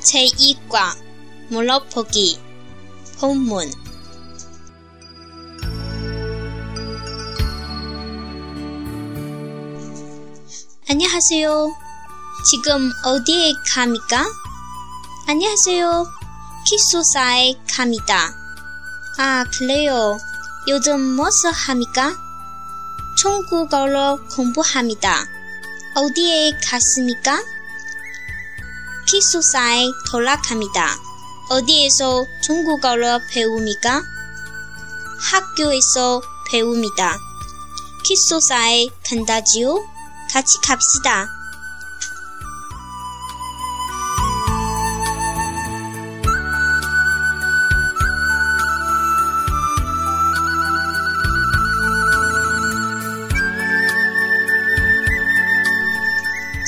제2과 물어보기 본문 안녕하세요. 지금 어디에 갑니까? 안녕하세요. 기숙사에 갑니다. 아, 그래요. 요즘 무엇을 합니까? 중국어로 공부합니다. 어디에 갔습니까? 기숙사에 돌아갑니다. 어디에서 중국어를 배웁니까? 학교에서 배웁니다. 기숙사에 간다지요? 같이 갑시다.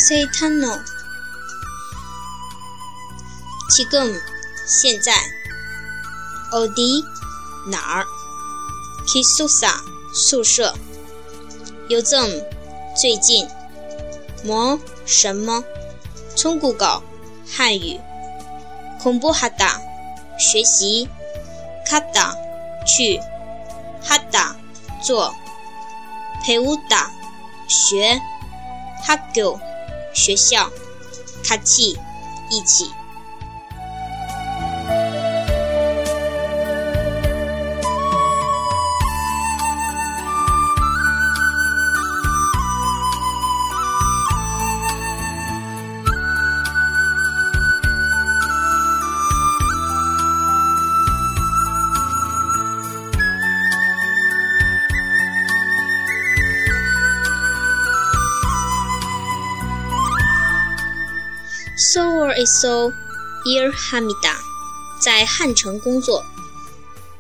세탄노 지금 现在 어디 哪儿 기숙사 宿舍 요즘 最近 뭐 什么 중국어 汉语 공부하다 学习 가다 去 하다 做 배우다 学 학교 学校 같이 一起 Soul is so irr hamida 在汉城工作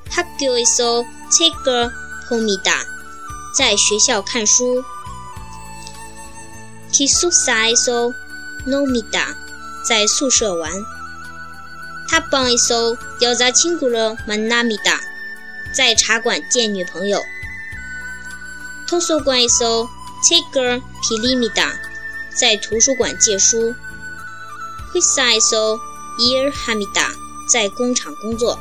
huguen is so tiger pomida 在学校看书 ki susa is so nomida 在宿舍玩 tap bang is so yoza chinggueru manamida 在茶馆见女朋友 toso gua is so tiger pilimida 在图书馆借书 Precisely Year Hamida 在工厂工作。